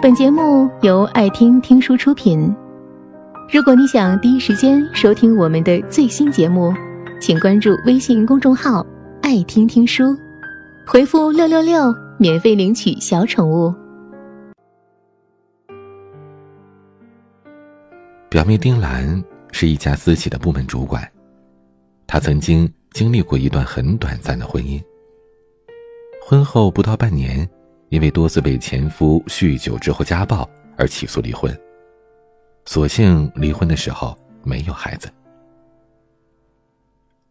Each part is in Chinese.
本节目由爱听听书出品。如果你想第一时间收听我们的最新节目，请关注微信公众号“爱听听书”，回复“六六六”免费领取小宠物。表妹丁兰是一家私企的部门主管，她曾经经历过一段很短暂的婚姻。婚后不到半年。因为多次被前夫酗酒之后家暴而起诉离婚，所幸离婚的时候没有孩子。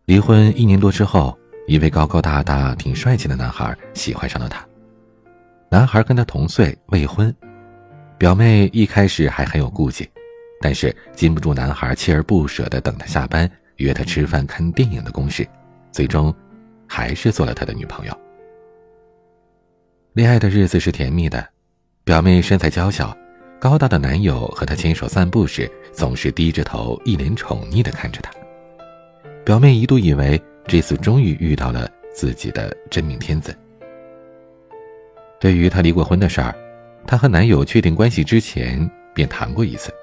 离婚一年多之后，一位高高大大、挺帅气的男孩喜欢上了她。男孩跟她同岁，未婚。表妹一开始还很有顾忌，但是禁不住男孩锲而不舍的等她下班、约她吃饭、看电影的攻势，最终还是做了他的女朋友。恋爱的日子是甜蜜的，表妹身材娇小，高大的男友和她牵手散步时，总是低着头，一脸宠溺的看着她。表妹一度以为这次终于遇到了自己的真命天子。对于她离过婚的事儿，她和男友确定关系之前便谈过一次，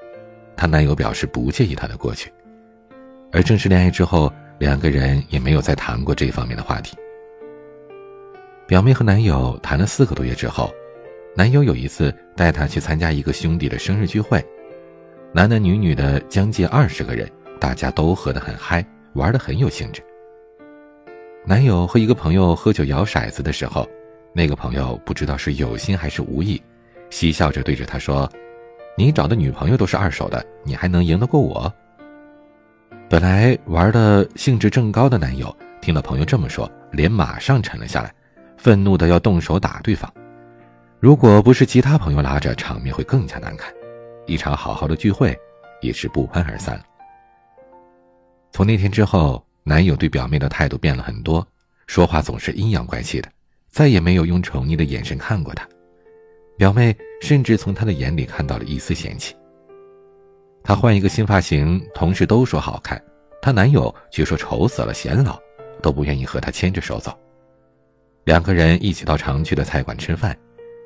她男友表示不介意她的过去，而正式恋爱之后，两个人也没有再谈过这方面的话题。表妹和男友谈了四个多月之后，男友有一次带她去参加一个兄弟的生日聚会，男男女女的将近二十个人，大家都喝得很嗨，玩得很有兴致。男友和一个朋友喝酒摇骰子的时候，那个朋友不知道是有心还是无意，嬉笑着对着他说：“你找的女朋友都是二手的，你还能赢得过我？”本来玩的兴致正高的男友听到朋友这么说，脸马上沉了下来。愤怒的要动手打对方，如果不是其他朋友拉着，场面会更加难看。一场好好的聚会，也是不欢而散。从那天之后，男友对表妹的态度变了很多，说话总是阴阳怪气的，再也没有用宠溺的眼神看过她。表妹甚至从他的眼里看到了一丝嫌弃。她换一个新发型，同事都说好看，她男友却说丑死了，显老，都不愿意和她牵着手走。两个人一起到常去的菜馆吃饭，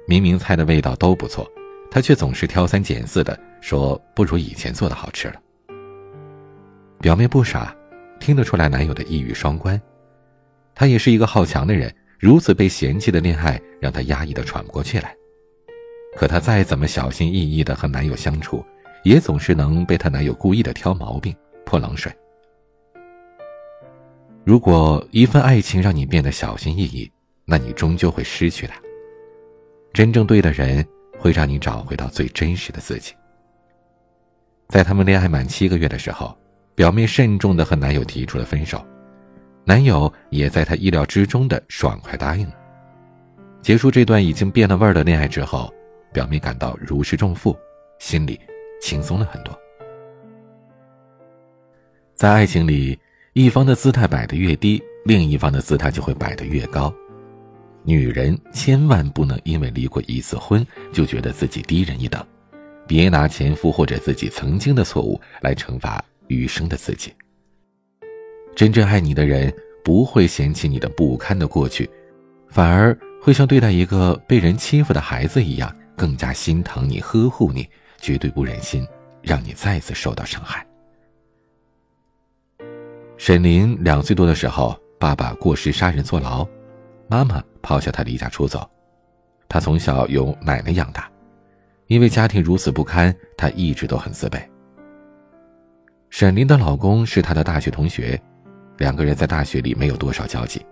明明菜的味道都不错，他却总是挑三拣四的说不如以前做的好吃了。表妹不傻，听得出来男友的一语双关。她也是一个好强的人，如此被嫌弃的恋爱让她压抑的喘不过气来。可她再怎么小心翼翼的和男友相处，也总是能被她男友故意的挑毛病泼冷水。如果一份爱情让你变得小心翼翼，那你终究会失去他。真正对的人会让你找回到最真实的自己。在他们恋爱满七个月的时候，表妹慎重的和男友提出了分手，男友也在她意料之中的爽快答应了。结束这段已经变了味儿的恋爱之后，表妹感到如释重负，心里轻松了很多。在爱情里，一方的姿态摆得越低，另一方的姿态就会摆得越高。女人千万不能因为离过一次婚就觉得自己低人一等，别拿前夫或者自己曾经的错误来惩罚余生的自己。真正爱你的人不会嫌弃你的不堪的过去，反而会像对待一个被人欺负的孩子一样，更加心疼你、呵护你，绝对不忍心让你再次受到伤害。沈林两岁多的时候，爸爸过失杀人坐牢。妈妈抛下他离家出走，他从小由奶奶养大，因为家庭如此不堪，他一直都很自卑。沈林的老公是她的大学同学，两个人在大学里没有多少交集，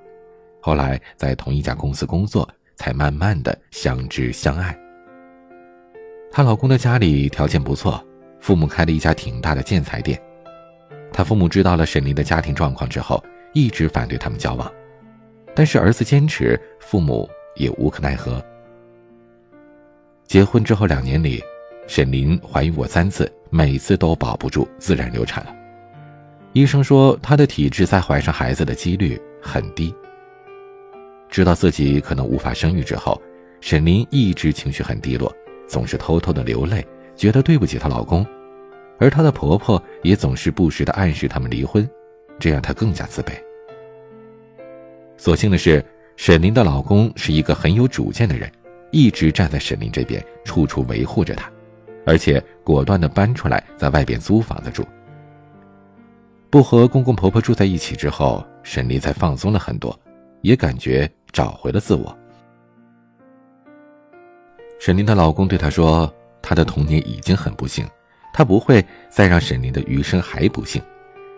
后来在同一家公司工作，才慢慢的相知相爱。她老公的家里条件不错，父母开了一家挺大的建材店，他父母知道了沈林的家庭状况之后，一直反对他们交往。但是儿子坚持，父母也无可奈何。结婚之后两年里，沈林怀孕过三次，每次都保不住，自然流产了。医生说她的体质再怀上孩子的几率很低。知道自己可能无法生育之后，沈林一直情绪很低落，总是偷偷的流泪，觉得对不起她老公，而她的婆婆也总是不时的暗示他们离婚，这让她更加自卑。所幸的是，沈林的老公是一个很有主见的人，一直站在沈林这边，处处维护着她，而且果断的搬出来在外边租房子住。不和公公婆婆住在一起之后，沈林才放松了很多，也感觉找回了自我。沈林的老公对她说：“她的童年已经很不幸，她不会再让沈林的余生还不幸。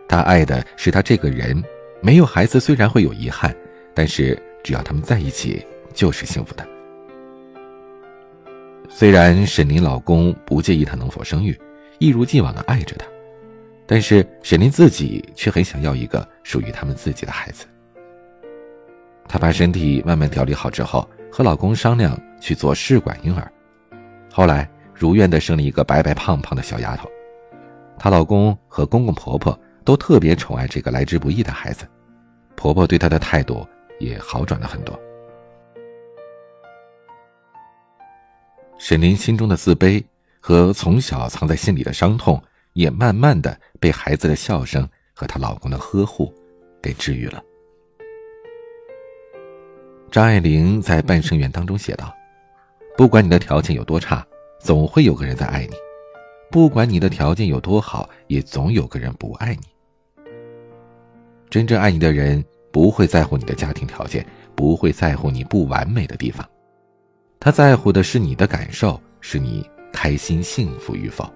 她爱的是他这个人，没有孩子虽然会有遗憾，但是只要他们在一起就是幸福的。”虽然沈林老公不介意她能否生育，一如既往的爱着她。但是沈林自己却很想要一个属于他们自己的孩子。她把身体慢慢调理好之后，和老公商量去做试管婴儿，后来如愿的生了一个白白胖胖的小丫头。她老公和公公婆婆都特别宠爱这个来之不易的孩子，婆婆对她的态度也好转了很多。沈林心中的自卑和从小藏在心里的伤痛。也慢慢的被孩子的笑声和她老公的呵护给治愈了。张爱玲在《半生缘》当中写道：“不管你的条件有多差，总会有个人在爱你；不管你的条件有多好，也总有个人不爱你。真正爱你的人不会在乎你的家庭条件，不会在乎你不完美的地方，他在乎的是你的感受，是你开心幸福与否。”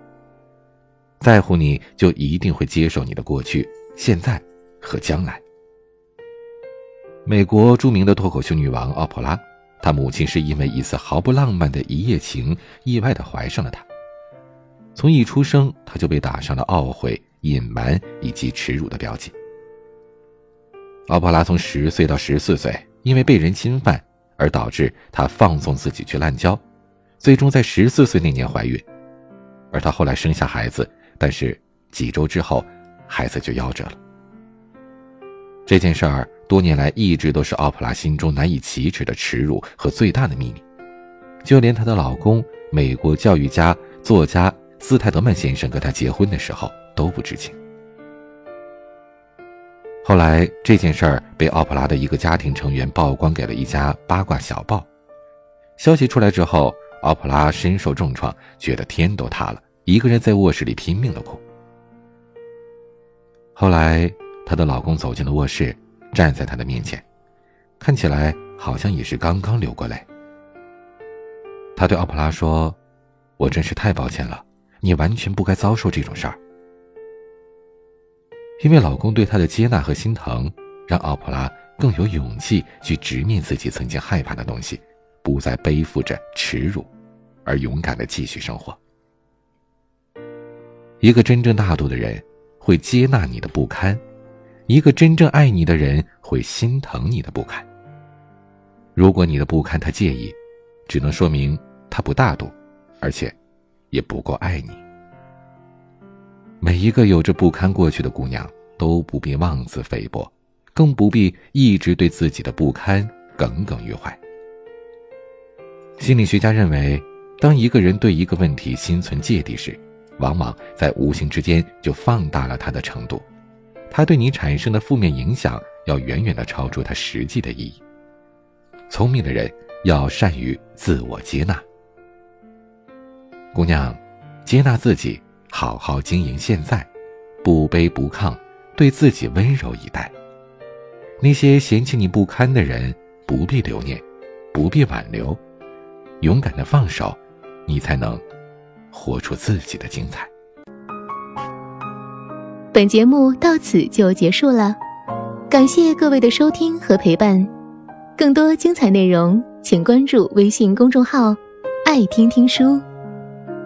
在乎你就一定会接受你的过去、现在和将来。美国著名的脱口秀女王奥普拉，她母亲是因为一次毫不浪漫的一夜情，意外的怀上了她。从一出生，她就被打上了懊悔、隐瞒以及耻辱的标记。奥普拉从十岁到十四岁，因为被人侵犯而导致她放纵自己去滥交，最终在十四岁那年怀孕，而她后来生下孩子。但是几周之后，孩子就夭折了。这件事儿多年来一直都是奥普拉心中难以启齿的耻辱和最大的秘密，就连她的老公美国教育家、作家斯泰德曼先生跟她结婚的时候都不知情。后来这件事儿被奥普拉的一个家庭成员曝光给了一家八卦小报，消息出来之后，奥普拉身受重创，觉得天都塌了。一个人在卧室里拼命的哭。后来，她的老公走进了卧室，站在她的面前，看起来好像也是刚刚流过泪。他对奥普拉说：“我真是太抱歉了，你完全不该遭受这种事儿。”因为老公对她的接纳和心疼，让奥普拉更有勇气去直面自己曾经害怕的东西，不再背负着耻辱，而勇敢的继续生活。一个真正大度的人，会接纳你的不堪；一个真正爱你的人，会心疼你的不堪。如果你的不堪他介意，只能说明他不大度，而且也不够爱你。每一个有着不堪过去的姑娘，都不必妄自菲薄，更不必一直对自己的不堪耿耿于怀。心理学家认为，当一个人对一个问题心存芥蒂时，往往在无形之间就放大了它的程度，它对你产生的负面影响要远远的超出它实际的意义。聪明的人要善于自我接纳，姑娘，接纳自己，好好经营现在，不卑不亢，对自己温柔以待。那些嫌弃你不堪的人，不必留念，不必挽留，勇敢的放手，你才能。活出自己的精彩。本节目到此就结束了，感谢各位的收听和陪伴。更多精彩内容，请关注微信公众号“爱听听书”，